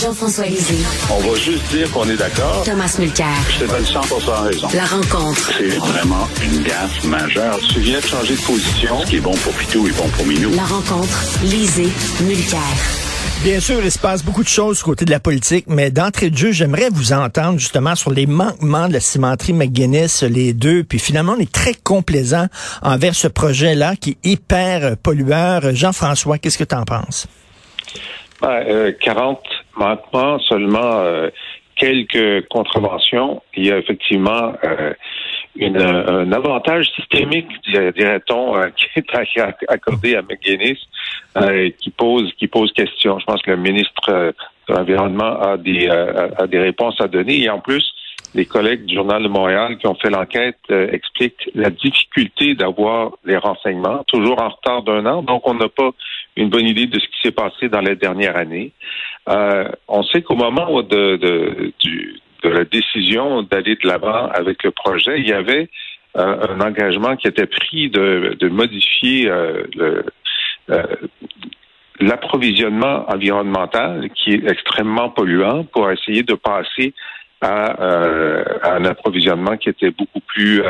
Jean-François Lisée. On va juste dire qu'on est d'accord. Thomas Mulcair. Je te donne 100% raison. La rencontre. C'est vraiment une gaffe majeure. Tu viens de changer de position. Ce qui est bon pour Pitou est bon pour Minou. La rencontre. Lisée. Mulcair. Bien sûr, il se passe beaucoup de choses du côté de la politique, mais d'entrée de jeu, j'aimerais vous entendre justement sur les manquements de la cimenterie McGuinness, les deux, puis finalement, on est très complaisant envers ce projet-là qui est hyper pollueur. Jean-François, qu'est-ce que tu en penses? Ben, euh, 40 manquements, seulement euh, quelques contraventions. Il y a effectivement euh, une, un avantage systémique, dirait-on, euh, qui est accordé à McGuinness, euh, qui pose qui pose question. Je pense que le ministre de l'Environnement a des a des réponses à donner. Et en plus, les collègues du Journal de Montréal qui ont fait l'enquête expliquent la difficulté d'avoir les renseignements, toujours en retard d'un an. Donc, on n'a pas une bonne idée de ce qui s'est passé dans les dernières années. Euh, on sait qu'au moment de, la décision d'aller de l'avant avec le projet, il y avait euh, un engagement qui était pris de, modifier euh, l'approvisionnement environnemental qui est extrêmement polluant pour essayer de passer à, à un approvisionnement qui était beaucoup plus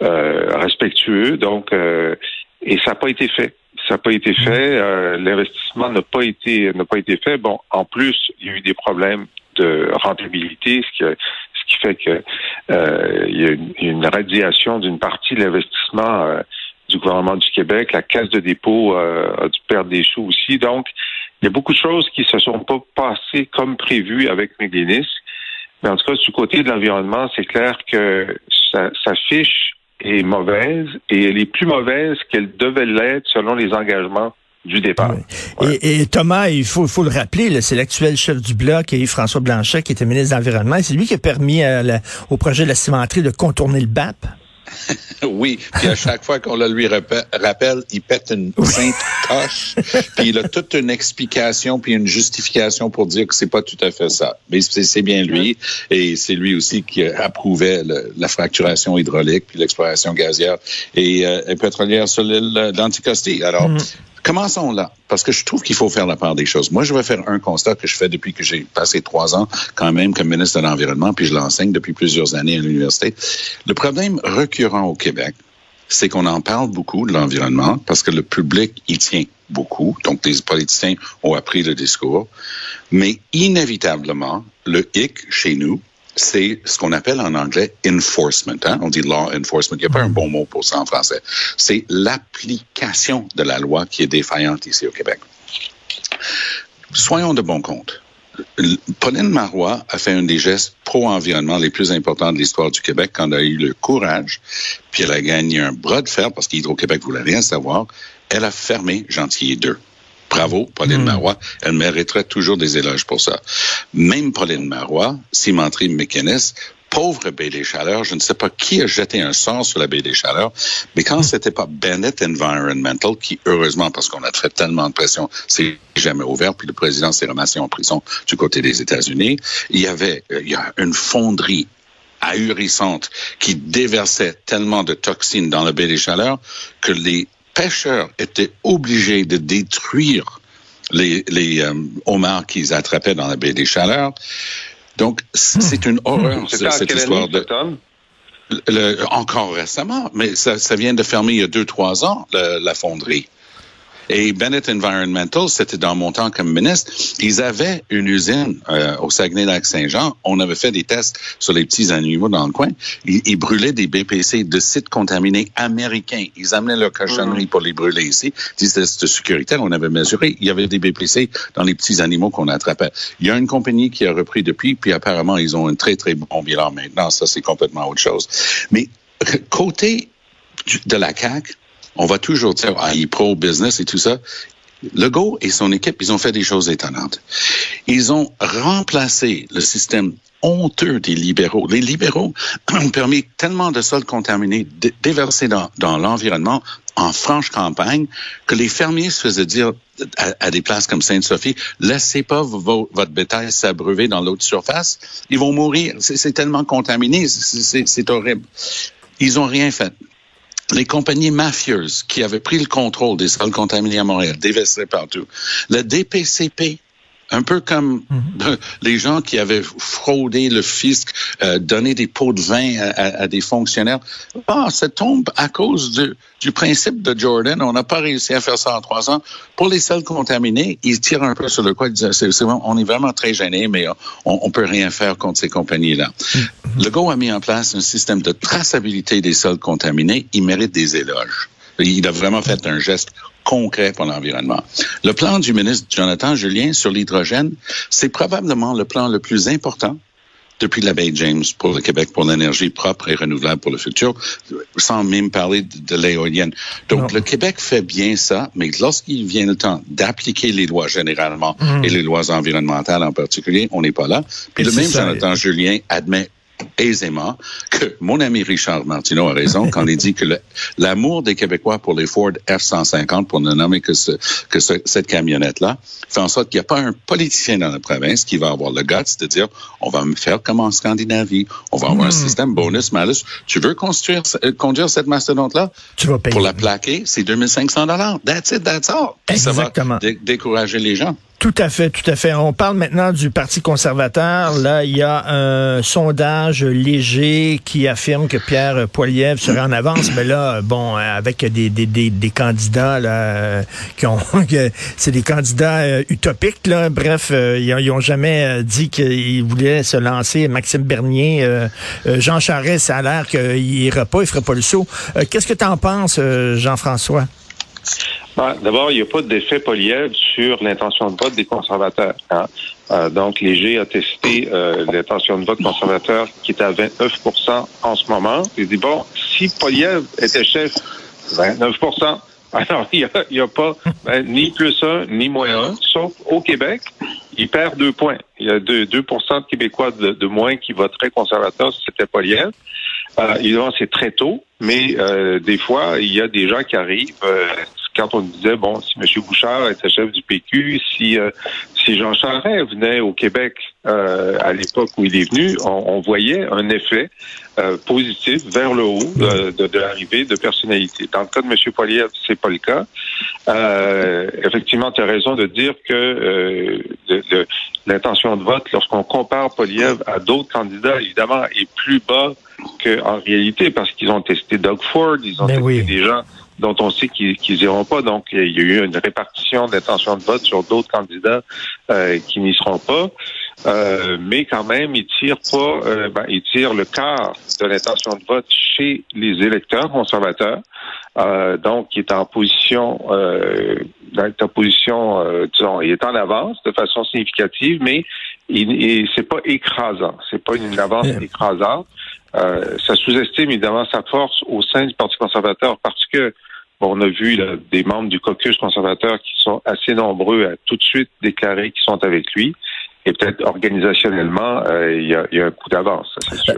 respectueux. Donc, et ça n'a pas été fait. Ça n'a pas été fait. Euh, L'investissement n'a pas été n'a pas été fait. Bon, en plus, il y a eu des problèmes de rentabilité, ce qui, ce qui fait que euh, il y a une, une radiation d'une partie de l'investissement euh, du gouvernement du Québec. La caisse de dépôt euh, a dû perdre des sous aussi. Donc, il y a beaucoup de choses qui se sont pas passées comme prévu avec McGuinness. Mais en tout cas, du côté de l'environnement, c'est clair que ça, ça fiche est mauvaise et elle est plus mauvaise qu'elle devait l'être selon les engagements du départ. Et, Thomas, il faut, faut le rappeler, c'est l'actuel chef du bloc, Yves-François Blanchet, qui était ministre de l'Environnement. C'est lui qui a permis au projet de la cimenterie de contourner le BAP. oui, puis à chaque fois qu'on le lui rappelle, il pète une sainte coche, puis il a toute une explication puis une justification pour dire que c'est pas tout à fait ça. Mais c'est bien lui, et c'est lui aussi qui approuvait la fracturation hydraulique puis l'exploration gazière et, euh, pétrolière sur l'île d'Anticosti. Alors, mm. Commençons là, parce que je trouve qu'il faut faire la part des choses. Moi, je vais faire un constat que je fais depuis que j'ai passé trois ans quand même comme ministre de l'Environnement, puis je l'enseigne depuis plusieurs années à l'université. Le problème récurrent au Québec, c'est qu'on en parle beaucoup de l'environnement parce que le public y tient beaucoup. Donc, les politiciens ont appris le discours. Mais inévitablement, le hic chez nous, c'est ce qu'on appelle en anglais enforcement. Hein? On dit law enforcement. Il n'y a pas un bon mot pour ça en français. C'est l'application de la loi qui est défaillante ici au Québec. Soyons de bon compte. Pauline Marois a fait un des gestes pro-environnement les plus importants de l'histoire du Québec quand elle a eu le courage, puis elle a gagné un bras de fer parce qu'Hydro-Québec voulait rien savoir. Elle a fermé Gentilly 2. Bravo, Pauline hmm. Marois. Elle mériterait toujours des éloges pour ça. Même Pauline Marois, cimenterie mécaniste, pauvre baie des Chaleurs, je ne sais pas qui a jeté un sort sur la baie des Chaleurs, mais quand hmm. c'était pas Bennett Environmental, qui heureusement, parce qu'on a fait tellement de pression, c'est jamais ouvert, puis le président s'est ramassé en prison du côté des États-Unis, il y avait euh, il y a une fonderie ahurissante qui déversait tellement de toxines dans la baie des Chaleurs que les pêcheurs étaient obligés de détruire les, les euh, homards qu'ils attrapaient dans la baie des Chaleurs. Donc, c'est une horreur, cette, histoire de... Le, encore récemment, mais ça, ça, vient de fermer il y a deux, trois ans, le, la fonderie. Et Bennett Environmental, c'était dans mon temps comme ministre, ils avaient une usine euh, au Saguenay-Lac-Saint-Jean. On avait fait des tests sur les petits animaux dans le coin. Ils, ils brûlaient des BPC de sites contaminés américains. Ils amenaient leur cochonnerie pour les brûler ici. Ils disaient c'était sécuritaire. On avait mesuré. Il y avait des BPC dans les petits animaux qu'on attrapait. Il y a une compagnie qui a repris depuis, puis apparemment, ils ont un très, très bon bilan maintenant. Ça, c'est complètement autre chose. Mais côté de la CAQ, on va toujours dire, ah, il pro-business et tout ça. Legault et son équipe, ils ont fait des choses étonnantes. Ils ont remplacé le système honteux des libéraux. Les libéraux ont permis tellement de sols contaminés déversés dans, l'environnement en franche campagne que les fermiers se faisaient dire à, des places comme Sainte-Sophie, laissez pas vo votre bétail s'abreuver dans l'autre surface, ils vont mourir. C'est tellement contaminé, c'est horrible. Ils ont rien fait les compagnies mafieuses qui avaient pris le contrôle des sols contaminés à Montréal, déversés partout. Le DPCP, un peu comme mm-hmm. les gens qui avaient fraudé le fisc, euh, donné des pots de vin à, à, des fonctionnaires. Ah, ça tombe à cause du, du principe de Jordan. On n'a pas réussi à faire ça en trois ans. Pour les sols contaminés, ils tirent un peu sur le coin. C'est, on est vraiment très gêné, mais on, on peut rien faire contre ces compagnies-là. Mm-hmm. Le GO a mis en place un système de traçabilité des sols contaminés. Il mérite des éloges. Il a vraiment fait un geste concret pour l'environnement. Le plan du ministre Jonathan Julien sur l'hydrogène, c'est probablement le plan le plus important depuis la baie James pour le Québec pour l'énergie propre et renouvelable pour le futur, sans même parler de, de l'éolienne. Donc, non. le Québec fait bien ça, mais lorsqu'il vient le temps d'appliquer les lois généralement mmh. et les lois environnementales en particulier, on n'est pas là. Puis et le même ça, Jonathan Julien admet aisément que mon ami Richard Martineau a raison quand il dit que l'amour des Québécois pour les Ford F-150, pour ne nommer que, ce, que ce, cette camionnette-là, fait en sorte qu'il n'y a pas un politicien dans la province qui va avoir le guts de dire on va me faire comme en Scandinavie, on va avoir mmh. un système bonus-malus. Tu veux construire, conduire cette mastodonte-là? Tu vas payer. Pour la plaquer, c'est 2500 That's it, that's all. Exactement. ça va dé décourager les gens. Tout à fait, tout à fait. On parle maintenant du Parti conservateur. Là, il y a un sondage léger qui affirme que Pierre Poilievre serait en avance, mais là, bon, avec des, des, des, des candidats là, qui ont, c'est des candidats euh, utopiques. Là. Bref, euh, ils, ont jamais dit qu'ils voulaient se lancer. Maxime Bernier, euh, Jean Charest, ça a l'air qu'il ira pas, il ferait pas le saut. Qu'est-ce que tu en penses, Jean-François? D'abord, il n'y a pas d'effet Poliev sur l'intention de vote des conservateurs. Hein. Euh, donc, Léger a testé euh, l'intention de vote conservateur qui est à 29% en ce moment. Il dit, bon, si Poliev était chef, 29 alors, il n'y a, pas ben, ni plus un, ni moins un, sauf au Québec, il perd deux points. Il y a deux, 2% de Québécois de, de, moins qui voteraient conservateur si c'était Poliev. Euh, évidemment, c'est très tôt, mais euh, des fois, il y a des gens qui arrivent. Euh, quand on disait, bon, si M. Bouchard était chef du PQ, si, euh, si Jean Charest venait au Québec euh, à l'époque où il est venu, on, on voyait un effet euh, positif vers le haut de, de, de l'arrivée de personnalités. Dans le cas de M. Poilievre, c'est pas le cas. Euh, effectivement, tu as raison de dire que l'intention de vote, lorsqu'on compare Poilievre à d'autres candidats, évidemment, est plus bas qu'en réalité, parce qu'ils ont testé Doug Ford, ils ont Mais testé oui. des gens dont on sait qu'ils qu iront pas. Donc, il y a eu une répartition d'intention de vote sur d'autres candidats euh, qui n'y seront pas. Euh, mais quand même, ils tirent pas, euh, ben, ils tirent le quart de l'intention de vote chez les électeurs conservateurs. Euh, donc, il est en position, euh, en position, euh, disons, il est en avance de façon significative, mais il, il c'est pas écrasant, c'est pas une avance écrasante. Euh, ça sous-estime évidemment sa force au sein du Parti conservateur parce que on a vu des membres du caucus conservateur qui sont assez nombreux à tout de suite déclarer qu'ils sont avec lui. Et peut-être organisationnellement, euh, il, y a, il, y a, un coup d'avance.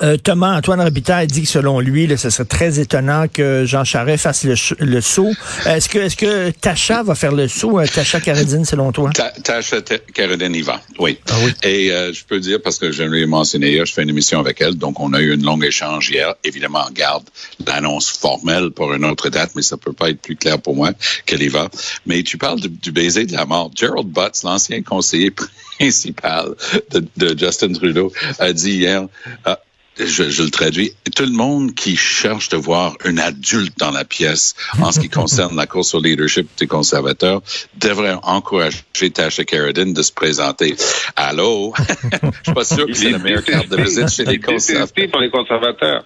Euh, Thomas Antoine Robitaille dit que selon lui, là, ce serait très étonnant que Jean Charest fasse le, le saut. Est-ce que est-ce que Tacha va faire le saut, euh, Tacha Caradine, selon toi? Ta, Tacha Caradine y va, oui. Ah, oui. Et euh, je peux dire, parce que je l'ai mentionné hier, je fais une émission avec elle, donc on a eu une longue échange hier. Évidemment, on garde l'annonce formelle pour une autre date, mais ça peut pas être plus clair pour moi qu'elle y va. Mais tu parles du, du baiser de la mort. Gerald Butts, l'ancien conseiller principal de, Justin Trudeau, a dit hier, uh, je, je, le traduis, tout le monde qui cherche de voir un adulte dans la pièce en ce qui concerne la course au leadership des conservateurs devrait encourager Tasha Carradine de se présenter. Allô? je suis pas sûr que c'est la meilleure carte de visite chez les conservateurs. pour les conservateurs.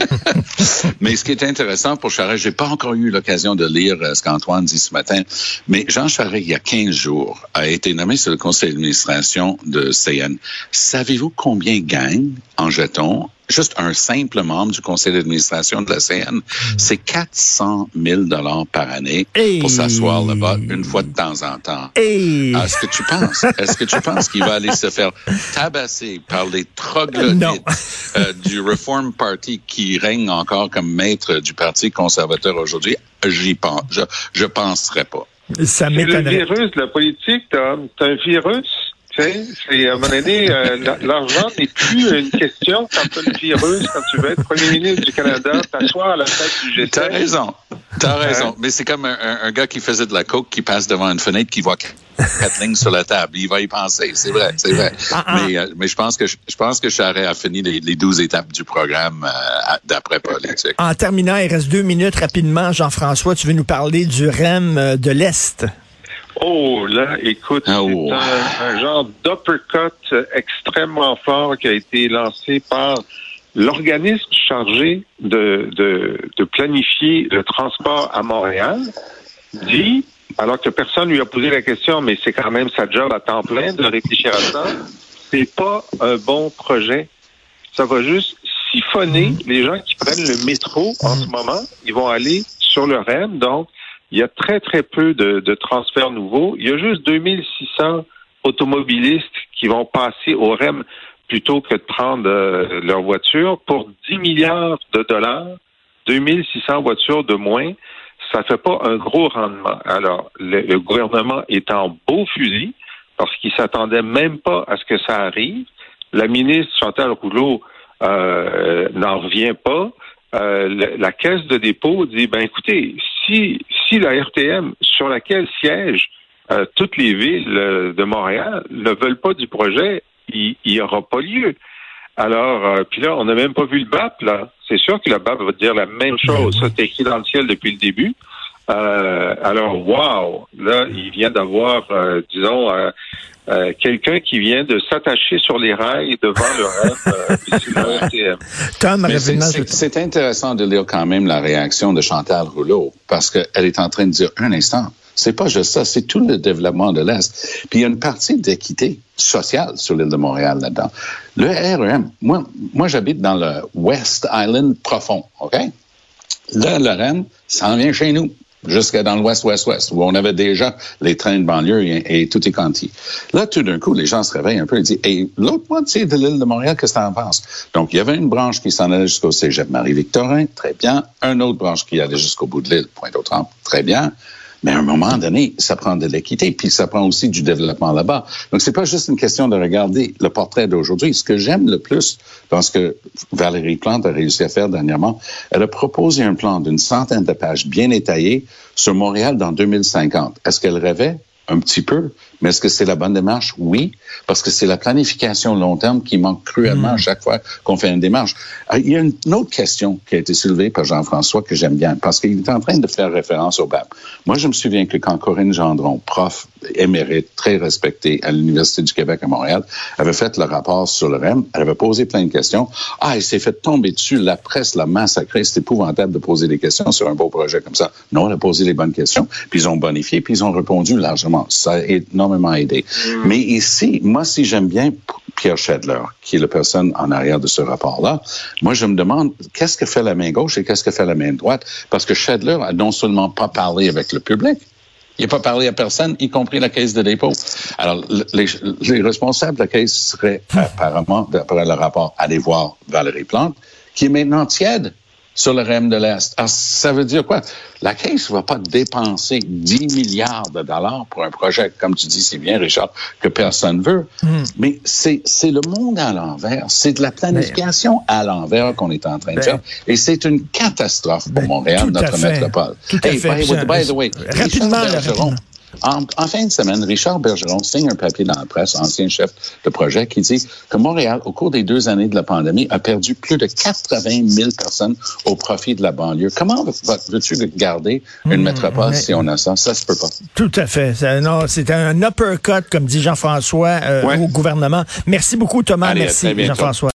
mais ce qui est intéressant pour Charest, j'ai pas encore eu l'occasion de lire euh, ce qu'Antoine dit ce matin, mais Jean Charest, il y a 15 jours, a été nommé sur le conseil d'administration de CN. Savez-vous combien gagne en juste un simple membre du conseil d'administration de la CN, c'est 400 000 dollars par année pour s'asseoir là-bas une fois de temps en temps. Est-ce que tu penses, est-ce que tu penses qu'il va aller se faire tabasser par les troglodytes euh, du Reform Party qui règne encore comme maître du Parti conservateur aujourd'hui? J'y pense, je, je penserais pas. Ça m'étonnerait. le virus de la politique, Tom. C'est un virus c'est à un moment donné, euh, l'argent n'est plus une question quand tu as le virus, quand tu veux être premier ministre du Canada, t'asseoir à la tête du G7. T'as raison. T'as raison. Mais c'est comme un, un, gars qui faisait de la coke qui passe devant une fenêtre qui voit quatre lignes sur la table. Il va y penser. C'est vrai, c'est vrai. Ah, ah. Mais, euh, mais je pense que je pense que Charret a fini les, les 12 étapes du programme euh, d'après politique. En terminant, il reste deux minutes rapidement. Jean-François, tu veux nous parler du REM de l'Est? Oh, là, écoute, ah, c'est un, genre d'uppercut extrêmement fort qui a été lancé par l'organisme chargé de, de, de, planifier le transport à Montréal, dit, alors que personne lui a posé la question, mais c'est quand même sa job à temps plein de réfléchir à ça, c'est pas un bon projet. Ça va juste siphonner les gens qui prennent le métro en ce moment. Ils vont aller sur le REM, donc il y a très, très peu de, de transferts nouveaux. Il y a juste 2600 automobilistes qui vont passer au REM plutôt que de prendre euh, leur voiture pour 10 milliards de dollars, 2600 voitures de moins. Ça fait pas un gros rendement. Alors, le, gouvernement est en beau fusil parce qu'il s'attendait même pas à ce que ça arrive. La ministre Chantal Rouleau euh, n'en revient pas. Euh, la, caisse de dépôt dit ben écoutez, si si la RTM sur laquelle siègent euh, toutes les villes euh, de Montréal ne veulent pas du projet, il n'y aura pas lieu. Alors, puis là, on n'a même pas vu le BAP, là. C'est sûr que le BAP va dire la même chose. Ça, c'est écrit dans le ciel depuis le début. Alors, wow! Là, il vient d'avoir, disons, euh, quelqu'un qui vient de s'attacher sur les rails devant le rêve C'est intéressant de lire quand même la réaction de Chantal Rouleau parce qu'elle est en train de dire un instant. C'est pas juste ça, c'est tout le développement de l'Est. Puis il y a une partie d'équité sociale sur l'île de Montréal là-dedans. Le REM, moi, moi j'habite dans le West Island profond, OK? Là, le REM, ça en vient chez nous jusqu'à dans l'ouest, ouest, ouest, où on avait déjà les trains de banlieue et, tout est quanti. Là, tout d'un coup, les gens se réveillent un peu et disent, et l'autre moitié de l'île de Montréal, qu'est-ce que t'en penses? Donc, il y avait une branche qui s'en allait jusqu'au cégep Marie-Victorin, très bien. Une autre branche qui allait jusqu'au bout de l'île, Pointe-aux-Trembles, très bien. Mais à un moment donné, ça prend de l'équité, puis ça prend aussi du développement là-bas. Donc, c'est pas juste une question de regarder le portrait d'aujourd'hui. Ce que j'aime le plus dans ce que Valérie Plante a réussi à faire dernièrement, elle a proposé un plan d'une centaine de pages bien détaillé sur Montréal dans 2050. Est-ce qu'elle rêvait? Un petit peu. Mais est-ce que c'est la bonne démarche? Oui, parce que c'est la planification long terme qui manque cruellement à hmm. chaque fois qu'on fait une démarche. Ah, il y a une autre question qui a été soulevée par Jean-François que j'aime bien, parce qu'il est en train de faire référence au BAP. Moi, je me souviens que quand Corinne Gendron, prof émérite, très respectée à l'Université du Québec à Montréal, avait fait le rapport sur le REM, elle avait posé plein de questions. Ah, il s'est fait tomber dessus, la presse l'a massacré, c'est épouvantable de poser des questions sur un beau projet comme ça. Non, elle a posé les bonnes questions, puis ils ont bonifié, puis ils ont répondu largement. Ça a énormément aidé. Mm. Mais ici, moi, si j'aime bien Pierre Schedler, qui est la personne en arrière de ce rapport-là, moi, je me demande qu'est-ce que fait la main gauche et qu'est-ce que fait la main droite, parce que Schedler a non seulement pas parlé avec le public, il n'a pas parlé à personne, y compris la caisse de dépôt. Alors, les, les responsables de la caisse seraient apparemment, d'après le rapport, aller voir Valérie Plante, qui est maintenant tiède sur le REM de l'Est. Alors, ça veut dire quoi? La Caisse ne va pas dépenser 10 milliards de dollars pour un projet, comme tu dis si bien, Richard, que personne veut. Hmm. Mais c'est, c'est le monde à l'envers. C'est de la planification à l'envers qu'on est en train de ben, faire. Et c'est une catastrophe pour ben, Montréal, notre métropole. Tout à fait. By, the way, rapidement, En, en, fin de semaine, Richard Bergeron signe un papier dans la presse, ancien chef de projet, qui dit que Montréal, au cours des deux années de la pandémie, a perdu plus de 80 000 personnes au profit de la banlieue. Comment veux-tu garder une mmh, métropole mais... si on a ça? Ça se peut pas. Tout à fait. Non, c'est un uppercut, comme dit Jean-François, euh, ouais. au gouvernement. Merci beaucoup, Thomas. Allez, Merci, Jean-François.